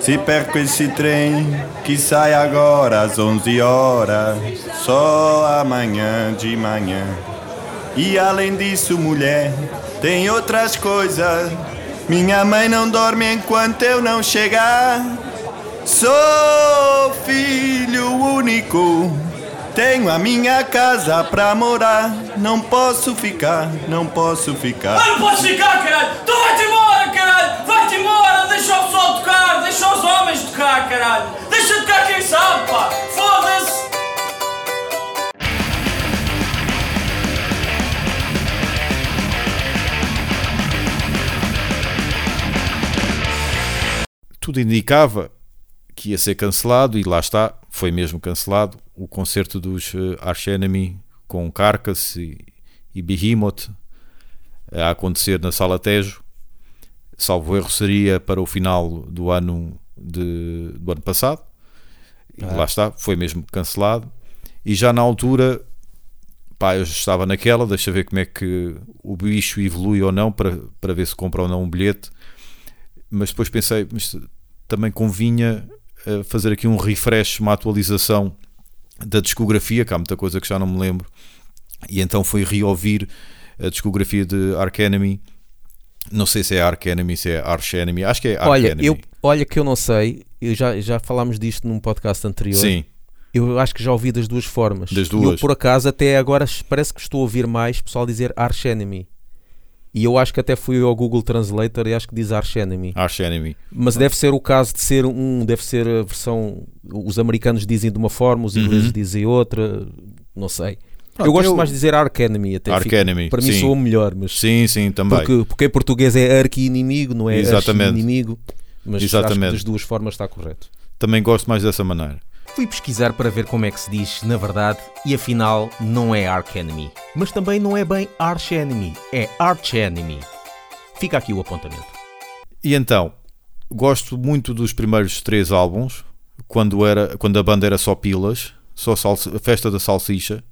Se perco esse trem que sai agora às 11 horas, só amanhã de manhã. E além disso, mulher, tem outras coisas. Minha mãe não dorme enquanto eu não chegar. Sou filho único, tenho a minha casa pra morar. Não posso ficar, não posso ficar. Ah, não podes ficar, caralho! Tu vai-te embora, caralho! Vai-te embora! Deixa o sol tocar! Deixa os homens tocar, caralho! Deixa tocar quem sabe, pá! Foda-se! Tudo indicava que ia ser cancelado e lá está, foi mesmo cancelado o concerto dos uh, Arch Enemy com Carcass e, e Behemoth a acontecer na Sala Tejo. Salvo erro seria para o final do ano de, do ano passado. E Ah. lá está, foi mesmo cancelado. E já na altura, pá, eu estava naquela, deixa ver como é que o bicho evolui ou não para, para ver se compra ou não um bilhete. Mas depois pensei, mas também convinha eh, fazer aqui um refresh, uma atualização da discografia, que há muita coisa que já não me lembro. E então fui reouvir a discografia de Arch Enemy. Não sei se é Arch Enemy, se é Arch Enemy. Acho que é Arch Olha, Enemy. eu, olha que eu não sei, eu já, já falámos disto num podcast anterior. Sim, Eu acho que já ouvi das duas formas. Das E Eu, duas. por acaso, até agora parece que estou a ouvir mais pessoal dizer Arch Enemy. E eu acho que até fui ao Google Translator e acho que diz Arch Enemy. Arch Enemy. Mas deve ser o caso de ser um, deve ser a versão. Os americanos dizem de uma forma, os ingleses Uhum. dizem outra, não sei. Pronto, eu gosto eu- mais de dizer Arch Enemy, até Enemy, Para mim sim. soa melhor, mas Sim, sim, também. porque, porque em português é arqui-inimigo, não é Exatamente. inimigo Mas acho que Exatamente. das duas formas está correto. Também gosto mais dessa maneira. Fui pesquisar para ver como é que se diz na verdade e afinal não é Arch Enemy. Mas também não é bem Arch Enemy, é Arch Enemy. Fica aqui o apontamento. E então, gosto muito dos primeiros três álbuns, quando, era, quando a banda era só pilas, só a festa da salsicha.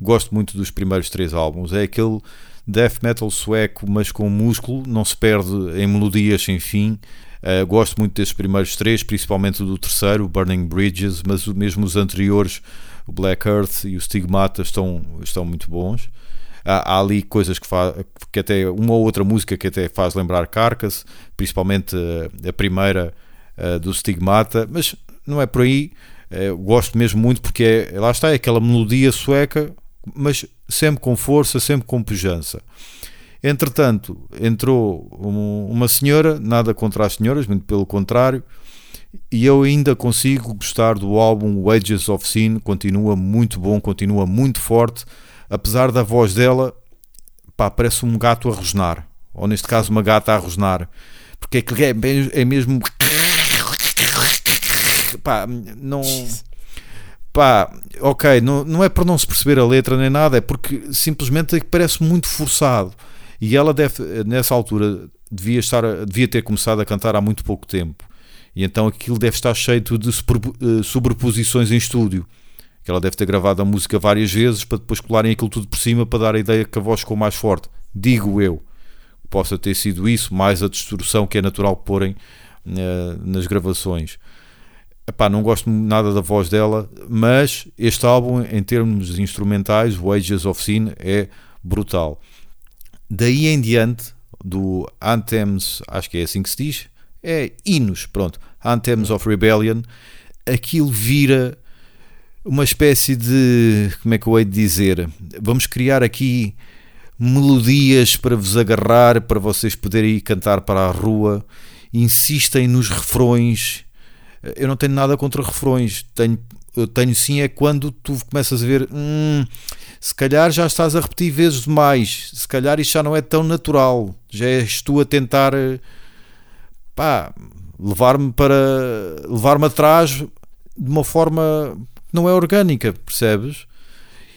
Gosto muito dos primeiros três álbuns. É aquele death metal sueco, mas com músculo, não se perde em melodias sem fim. Uh, gosto muito destes primeiros três, principalmente do terceiro, Burning Bridges, mas mesmo os anteriores, o Black Earth e o Stigmata, estão, estão muito bons. Há, há ali coisas que, fa que até uma ou outra música que até faz lembrar Carcass, principalmente uh, a primeira uh, do Stigmata, mas não é por aí. Uh, gosto mesmo muito porque é, lá está, é aquela melodia sueca, mas sempre com força, sempre com pujança. Entretanto, entrou um- uma senhora, nada contra as senhoras, muito pelo contrário, e eu ainda consigo gostar do álbum Wages of Sin, continua muito bom, continua muito forte, apesar da voz dela, pá, parece um gato a rosnar, ou neste caso uma gata a rosnar, porque é, que é, me- mesmo. Pá, não. Pá, ok, não, não é por não se perceber a letra nem nada, é porque simplesmente é parece muito forçado. E ela deve, nessa altura, devia, estar, devia ter começado a cantar há muito pouco tempo. E então aquilo deve estar cheio de eh, sobreposições em estúdio. Que ela deve ter gravado a música várias vezes para depois colarem aquilo tudo por cima para dar a ideia que a voz ficou mais forte. Digo eu. Possa ter sido isso, mais a distorção que é natural porem eh, nas gravações. Epá, não gosto nada da voz dela, mas este álbum, em termos instrumentais, Wages of Sin, é brutal. Daí em diante, do Anthems, acho que é assim que se diz, é hinos, pronto, Anthems of Rebellion, aquilo vira uma espécie de, como é que eu hei de dizer, vamos criar aqui melodias para vos agarrar, para vocês poderem ir cantar para a rua, insistem nos refrões, eu não tenho nada contra refrões, tenho, eu tenho sim é quando tu começas a ver, hum, se calhar já estás a repetir vezes demais, se calhar isto já não é tão natural, já és tu a tentar eh, pá, levar-me para levar-me atrás de uma forma que não é orgânica, percebes?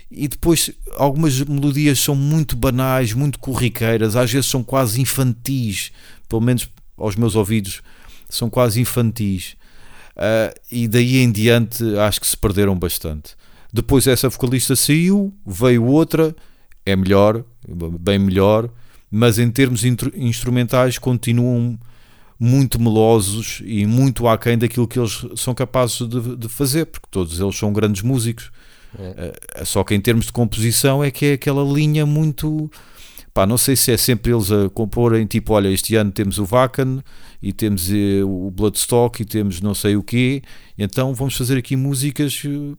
E depois algumas melodias são muito banais, muito corriqueiras, às vezes são quase infantis, pelo menos aos meus ouvidos, são quase infantis. Ah, e daí em diante acho que se perderam bastante. Depois essa vocalista saiu, veio outra, é melhor, bem melhor, mas em termos instrumentais continuam muito melosos e muito aquém daquilo que eles são capazes de, de fazer, porque todos eles são grandes músicos. É. Só que em termos de composição é que é aquela linha muito. Pá, não sei se é sempre eles a comporem, tipo, olha, este ano temos o Vacan e temos eh, o Bloodstock e temos não sei o quê, então vamos fazer aqui músicas eh,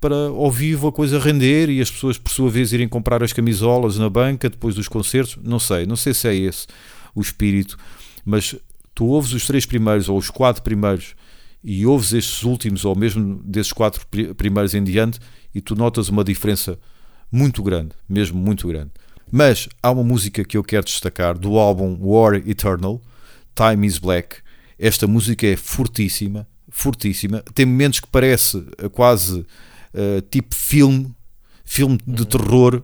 para ao vivo a coisa render e as pessoas por sua vez irem comprar as camisolas na banca depois dos concertos, não sei, não sei se é esse o espírito, mas tu ouves os três primeiros ou os quatro primeiros e ouves estes últimos ou mesmo desses quatro primeiros em diante e tu notas uma diferença muito grande, mesmo muito grande. Mas há uma música que eu quero destacar do álbum War Eternal, Time is Black. Esta música é fortíssima, fortíssima. Tem momentos que parece eh, quase uh, tipo filme, filme de terror,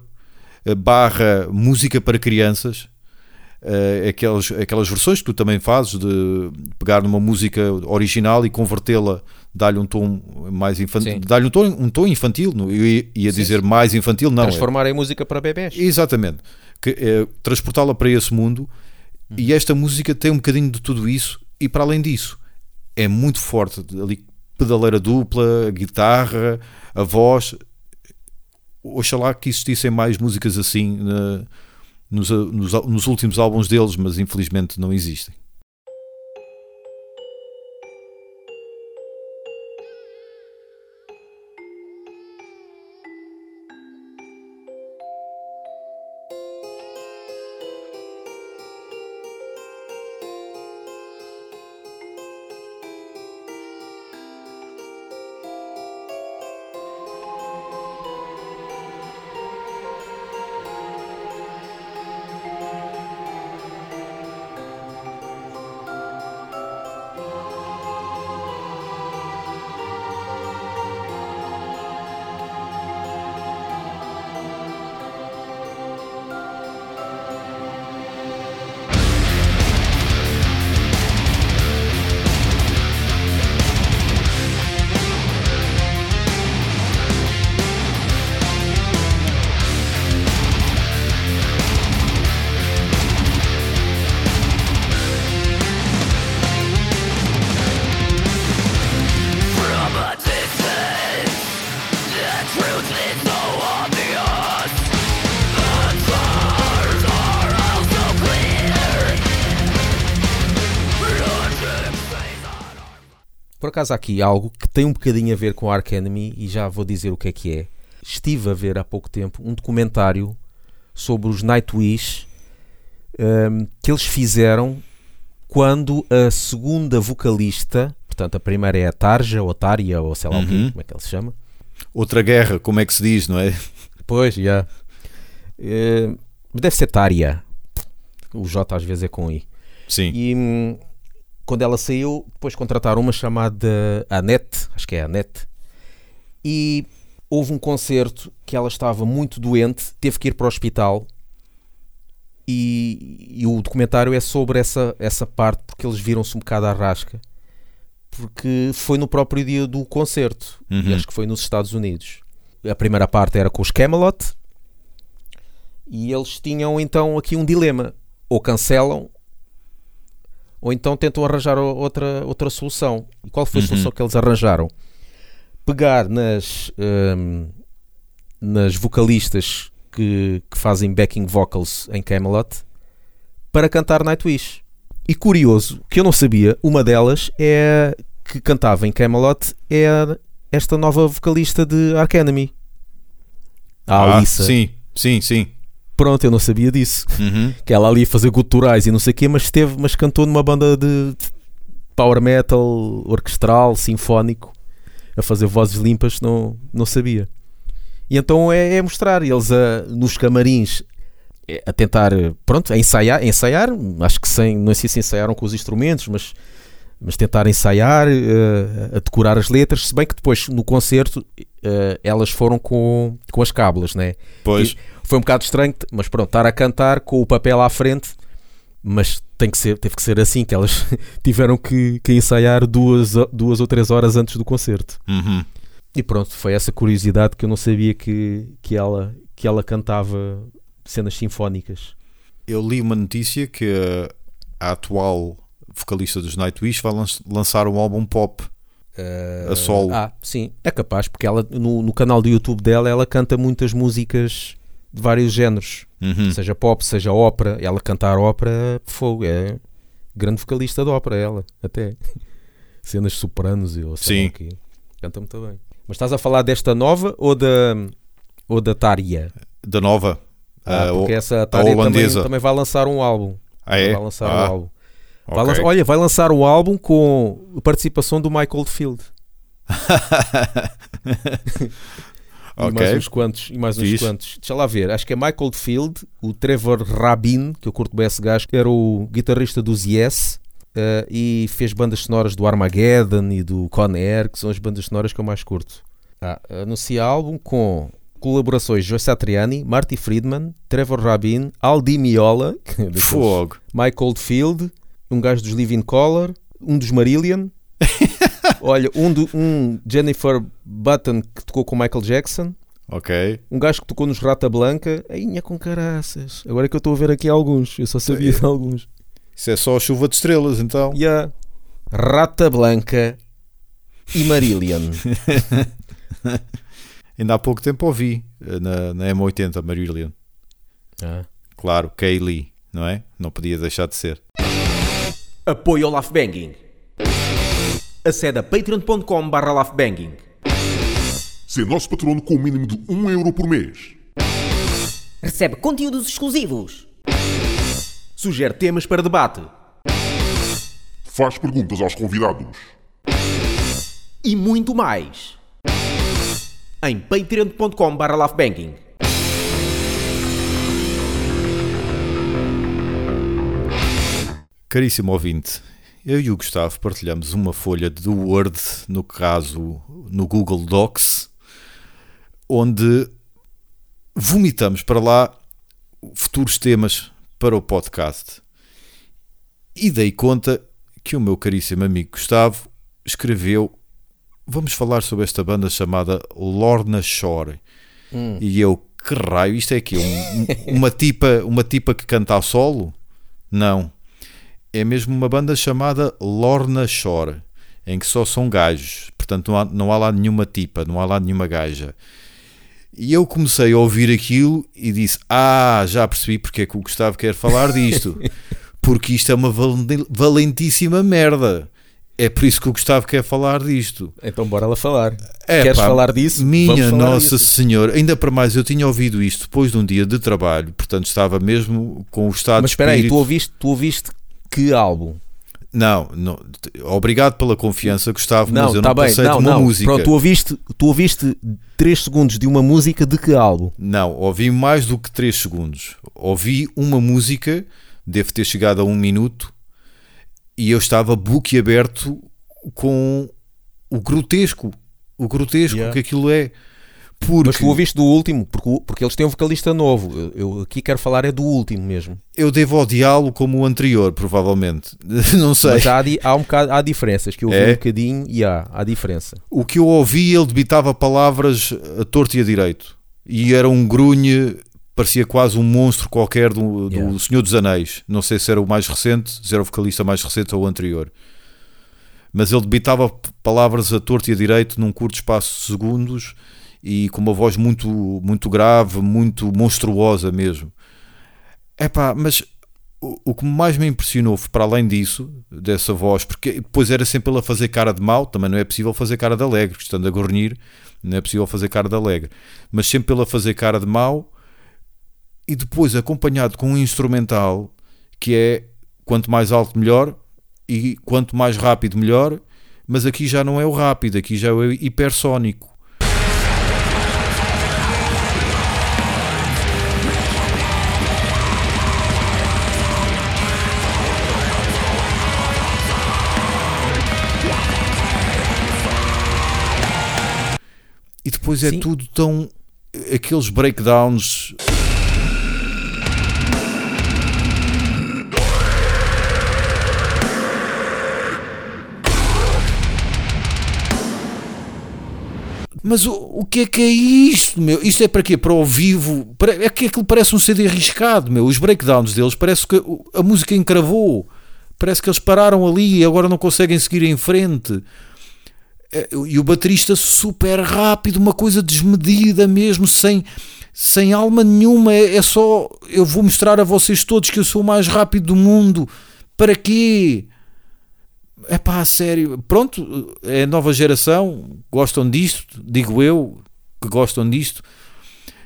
uh, barra música para crianças. Uh, aquelas, aquelas versões que tu também fazes de pegar numa música original e convertê-la dar-lhe um tom mais infantil, dar-lhe um tom, um tom infantil, eu ia, dizer mais infantil, não. Transformar é. em música para bebés. Exatamente. Que, é, transportá-la para esse mundo hum. e esta música tem um bocadinho de tudo isso e para além disso é muito forte ali pedaleira dupla, guitarra, a voz. Oxalá que existissem mais músicas assim na, nos, nos, nos últimos álbuns deles, mas infelizmente não existem. Por acaso há aqui algo que tem um bocadinho a ver com Ark Enemy e já vou dizer o que é que é. Estive a ver há pouco tempo um documentário sobre os Nightwish um, que eles fizeram quando a segunda vocalista, portanto a primeira é a Tarja ou Tária ou sei lá uhum. o quê, como é que ele se chama? Outra guerra, como é que se diz, não é? Pois, já. Yeah. Uh, deve ser Tária. O J às vezes é com I. Sim. E hum, quando ela saiu, depois contrataram uma chamada Anette, acho que é Anette, e houve um concerto que ela estava muito doente, teve que ir para o hospital. E, e o documentário é sobre essa, essa parte, porque eles viram-se um bocado à rasca, porque foi no próprio dia do concerto, uhum. e acho que foi nos Estados Unidos. A primeira parte era com os Camelot, e eles tinham então aqui um dilema: ou cancelam ou então tentam arranjar outra, outra solução. E qual foi a uhum. solução que eles arranjaram? Pegar nas, um, nas vocalistas que, que fazem backing vocals em Camelot para cantar Nightwish. E curioso, que eu não sabia, uma delas é que cantava em Camelot é esta nova vocalista de Ark Enemy. A ah, Alissa. Sim, sim, sim. Pronto, eu não sabia disso. Uhum. Que ela ali ia fazer guturais e não sei o quê, mas esteve, mas cantou numa banda de power metal, orquestral, sinfónico, a fazer vozes limpas, não, não sabia. E então é, é mostrar eles a, nos camarins é, a tentar, pronto, a ensaiar, a ensaiar, acho que sem, não sei se ensaiaram com os instrumentos, mas, mas tentar ensaiar, uh, a decorar as letras, se bem que depois no concerto uh, elas foram com, com as cábulas, né? Pois. E, foi um bocado estranho, mas pronto, estar a cantar com o papel à frente, mas tem que ser, teve que ser assim, que elas tiveram que, que ensaiar duas, duas ou três horas antes do concerto. Uhum. E pronto, foi essa curiosidade que eu não sabia que, que, ela, que ela cantava cenas sinfónicas. Eu li uma notícia que a, a atual vocalista dos Nightwish, vai lan- lançar um álbum pop Eh, a solo. Ah, sim, é capaz, porque ela no, no canal do YouTube dela ela canta muitas músicas de vários géneros, Uhum. seja pop, seja ópera. Ela cantar ópera, fogo, é grande vocalista de ópera, ela, até. Cenas sopranos e ou lá Sim. Canta muito bem. Mas estás a falar desta nova ou da, ou da Tária? Da nova. Ah, ah, porque essa Tária também, também vai lançar um álbum. Ah, é? Vai lançar Ah, um álbum. Vai ok. lançar- olha, vai lançar um álbum com a participação do Michael Field. E Ok. mais uns quantos, e mais uns quantos. Deixa lá ver, acho que é Michael Field, o Trevor Rabin, que eu curto bem esse gajo, que era o guitarrista dos Yes eh, e fez bandas sonoras do Armageddon e do Con Air, que são as bandas sonoras que eu mais curto. Ah, anuncia álbum com colaborações Joe Satriani, Marty Friedman, Trevor Rabin, Aldi Miola, Fogo. Michael Field, um gajo dos Living Color, um dos Marillion, olha, um, do, um Jennifer Button que tocou com Michael Jackson, Ok. um gajo que tocou nos Rata Blanca, ainha com caraças. Agora é que eu estou a ver aqui alguns, eu só sabia de alguns. Isso é só chuva de estrelas, então. A Rata Blanca e Marillion. Ainda há pouco tempo ouvi eh, na, na M80 Marillion. Ah. Claro, Kaylee, não é? Não podia deixar de ser. Apoio ao Laugh Banging. Acede a patreon.com barra laughbanging. Ser nosso patrono com o mínimo de 1 euro por mês. Recebe conteúdos exclusivos. Sugere temas para debate. Faz perguntas aos convidados. E muito mais. Em patreon.com barra laughbanging. Caríssimo ouvinte, eu e o Gustavo partilhamos uma folha de Word, no caso no Google Docs, onde vomitamos para lá futuros temas para o podcast. E dei conta que o meu caríssimo amigo Gustavo escreveu: Vamos falar sobre esta banda chamada Lorna Shore. E eu, que raio, isto é aqui? Um- uma, tipa, uma tipa que canta a solo? Não é mesmo uma banda chamada Lorna Shore, em que só são gajos, portanto não há, não há lá nenhuma tipa, não há lá nenhuma gaja. E eu comecei a ouvir aquilo e disse: Ah, já percebi porque é que o Gustavo quer falar disto, porque isto é uma valen- valentíssima merda. É por isso que o Gustavo quer falar disto. Então bora lá falar. É, Queres pá, falar disso? Minha falar Nossa disso. Senhora, ainda para mais, eu tinha ouvido isto depois de um dia de trabalho, portanto estava mesmo com o estado Mas espera aí, tu ouviste, tu ouviste que álbum? Não, não, obrigado pela confiança, Gustavo, mas Não, eu tá não bem. passei Não, de uma não. música. Pronto, tu ouviste, tu ouviste 3 segundos de uma música de que álbum? Não, ouvi mais do que 3 segundos. Ouvi uma música, deve ter chegado a um minuto, e eu estava boquiaberto com o grotesco. O grotesco Yeah. que aquilo é. Porque Mas tu ouviste do último, porque, porque eles têm um vocalista novo. Eu, aqui quero falar é do último mesmo. eu devo odiá-lo como o anterior, provavelmente. Não sei. Mas há, há um bocado, há diferenças, que eu ouvi É? um bocadinho e há, há diferença. O que eu ouvi, ele debitava palavras a torto e a direito. E era um grunhe, parecia quase um monstro qualquer do, do Yeah. Senhor dos Anéis. Não sei se era o mais recente, se era o vocalista mais recente ou o anterior. Mas ele debitava palavras a torto e a direito num curto espaço de segundos e com uma voz muito, muito grave, muito monstruosa mesmo. Epá, mas o, o que mais me impressionou, foi, para além disso, dessa voz, porque depois era sempre ele a fazer cara de mau, também não é possível fazer cara de alegre, estando a gornir, não é possível fazer cara de alegre, mas sempre ele a fazer cara de mau e depois acompanhado com um instrumental que é quanto mais alto melhor e quanto mais rápido melhor, mas aqui já não é o rápido, aqui já é o hipersónico. E depois é Sim. tudo tão. aqueles breakdowns. Mas o, o que é que é isto, meu? Isto é para quê? Para ao vivo? Para- é que aquilo parece um CD arriscado, meu. Os breakdowns deles parece que o- a música encravou. Parece que eles pararam ali e agora não conseguem seguir em frente. É, E o baterista super rápido, uma coisa desmedida mesmo, sem, sem alma nenhuma. É, é só eu vou mostrar a vocês todos que eu sou o mais rápido do mundo. Para quê? É pá, sério. Pronto, é nova geração, gostam disto, digo eu que gostam disto.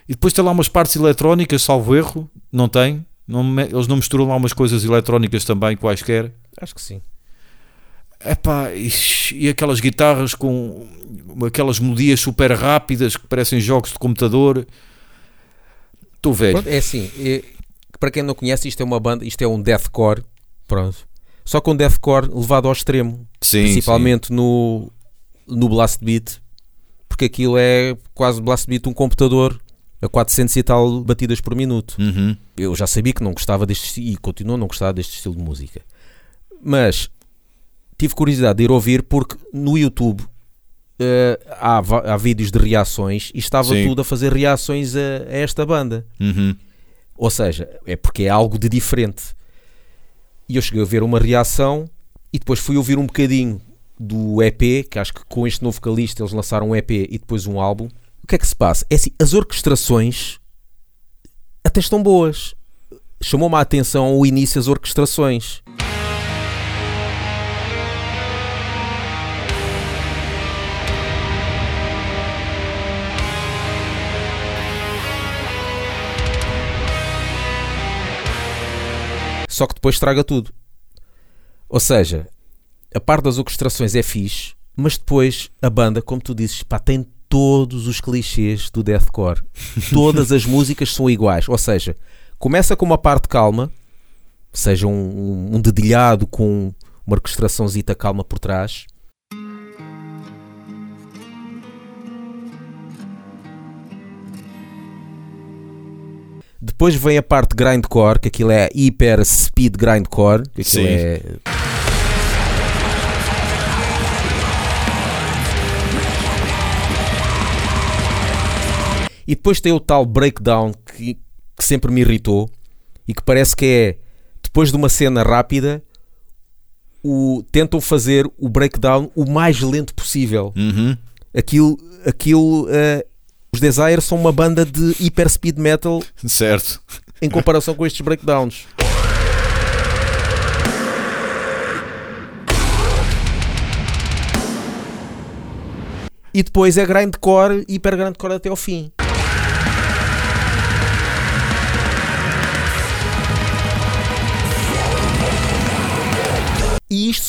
E depois tem lá umas partes eletrónicas, salvo erro, não tem. Não, eles não misturam lá umas coisas eletrónicas também, quaisquer. Acho que sim. Epá, e aquelas guitarras com aquelas melodias super rápidas que parecem jogos de computador. Estou velho. Pronto, é assim, é- para quem não conhece, isto é uma banda, isto é um deathcore, pronto. Só com deathcore levado ao extremo, Sim, principalmente no no blast beat, porque aquilo é quase blast beat um computador a 400 e tal batidas por minuto. sim. Uhum. Eu já sabia que não gostava deste e continuo a não gostar deste estilo de música. Mas tive curiosidade de ir ouvir porque no YouTube eh, há, há vídeos de reações e estava Sim. tudo a fazer reações a, a esta banda. Uhum. Ou seja, é porque é algo de diferente. E eu cheguei a ver uma reação e depois fui ouvir um bocadinho do EP, que acho que com este novo vocalista eles lançaram um EP e depois um álbum. O que é que se passa? É assim, as orquestrações até estão boas. Chamou-me a atenção o início as orquestrações. Só que depois estraga tudo. Ou seja, a parte das orquestrações é fixe, mas depois a banda, como tu dizes, pá, tem todos os clichês do deathcore. Todas as músicas são iguais. Ou seja, começa com uma parte calma, seja um, um, dedilhado com uma orquestraçãozita calma por trás. Depois vem a parte grindcore, que aquilo é hiper speed grindcore, que aquilo Sim. é E depois tem o tal breakdown que, que sempre me irritou e que parece que é depois de uma cena rápida o, tentam fazer o breakdown o mais lento possível. Uhum. Aquilo, aquilo eh, os Desire são uma banda de hyper speed metal Certo. em comparação com estes breakdowns. E depois é grindcore, hiper grindcore até ao fim.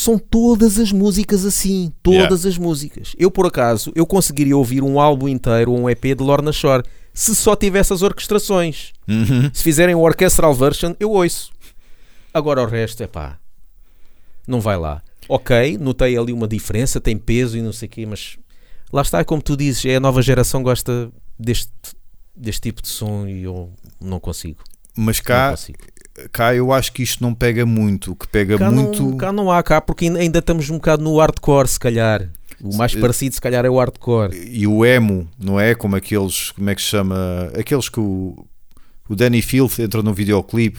São todas as músicas assim, todas as músicas. Eu por acaso, eu conseguiria ouvir um álbum inteiro ou um EP de Lorna Shore se só tivesse as orquestrações. Uhum. Se fizerem o orchestral version, eu ouço. Agora o resto é pá, não vai lá. Ok, notei ali uma diferença, tem peso e não sei o quê, mas lá está, como tu dizes, é a nova geração que gosta deste, deste tipo de som e eu não consigo. Mas cá, consigo. Cá eu acho que isto não pega muito. O que pega Cá, muito. não, cá não há, cá, porque ainda- estamos um bocado no hardcore, se calhar. O mais Se- parecido, se calhar, é o hardcore. E o emo, não é? Como aqueles. Como é que se chama? Aqueles que o, o Danny Filth entra no videoclipe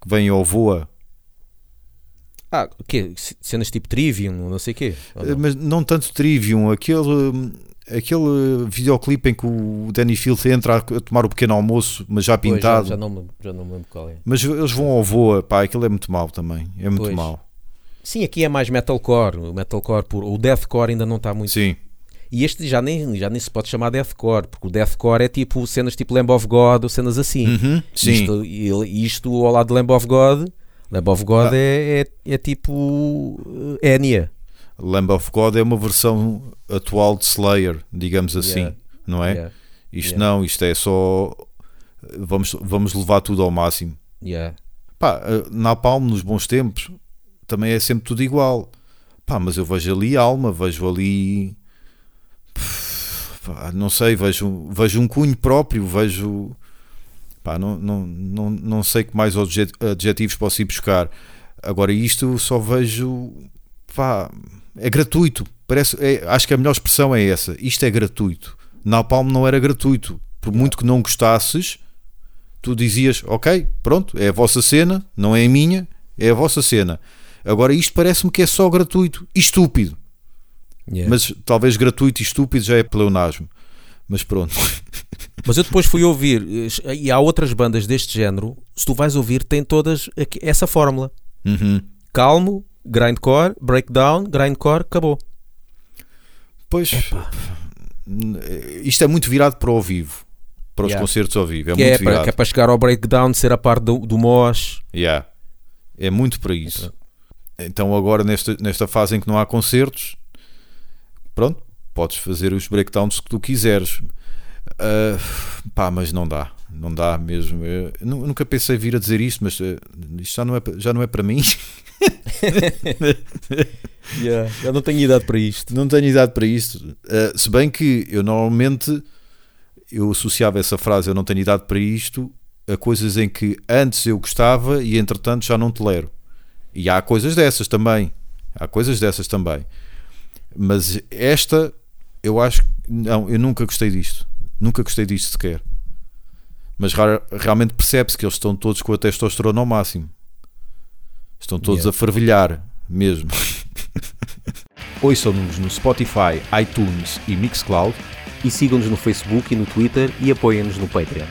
que vem ao voa. Ah, o quê? Cenas tipo Trivium, não sei o quê. Não? Mas não tanto Trivium, aquele. Aquele videoclipe em que o Danny Filth entra a, tomar o pequeno almoço, mas já Pois, pintado. já, já, não, já não me lembro qual é. Mas eles vão ao voa, pá, aquilo é muito mau também. É muito Pois. mau. Sim, aqui é mais metalcore. O metalcore puro. O deathcore ainda não está muito. Sim. E este já nem, já nem se pode chamar deathcore, porque o deathcore é tipo cenas tipo Lamb of God ou cenas assim. Uhum, Sim. Isto, e- isto ao lado de Lamb of God, Lamb of God Ah. é, é, é tipo eh, Enya. Lamb of God é uma versão atual de Slayer, digamos assim, Yeah. não é? Yeah, Isto Yeah. não, isto é só. Vamos, vamos levar tudo ao máximo. yeah. Pá, eh, Napalm nos bons tempos também é sempre tudo igual. Pá, mas eu vejo ali alma, vejo ali. Pá, não sei, vejo, vejo um cunho próprio, vejo. Pá, não, não, não, não sei que mais adjet- adjetivos posso ir buscar. Agora, isto só vejo. Pá, é gratuito. Parece, é- acho que a melhor expressão é essa. Isto é gratuito. Napalm não era gratuito. Por muito que não gostasses, tu dizias, ok, pronto, é a vossa cena, não é a minha, é a vossa cena. Agora, isto parece-me que é só gratuito e estúpido. Yeah. Mas talvez gratuito e estúpido já é pleonasmo. Mas pronto. Mas eu depois fui ouvir, e há outras bandas deste género, se tu vais ouvir, tem todas essa fórmula. Uhum. Calmo, grindcore, breakdown, grindcore, acabou. Pois, isto é muito virado para o ao vivo. Para os Yeah. concertos ao vivo. É muito é para, virado. que é para chegar ao breakdown, ser a parte do, do mosh. Yeah. É muito para isso. Então agora nesta, nesta fase em que não há concertos, pronto, podes fazer os breakdowns que tu quiseres. Ah, pá, mas não dá. Não dá mesmo. Eu nu- nunca pensei vir a dizer isto, mas ah, isto já não é, já não é para mim. Eu não tenho idade para isto. não tenho idade para isto. Ah, se bem que eu normalmente eu associava essa frase eu não tenho idade para isto a coisas em que antes eu gostava e entretanto já não tolero. E há coisas dessas também. Há coisas dessas também. Mas esta eu acho que não, eu nunca gostei disto. Nunca gostei disto sequer. Mas realmente percebe-se que eles estão todos com a testosterona ao máximo. Estão todos Yeah. a fervilhar mesmo. Ouçam-nos no Spotify, iTunes e Mixcloud E sigam-nos no Facebook e no Twitter e apoiem-nos no Patreon.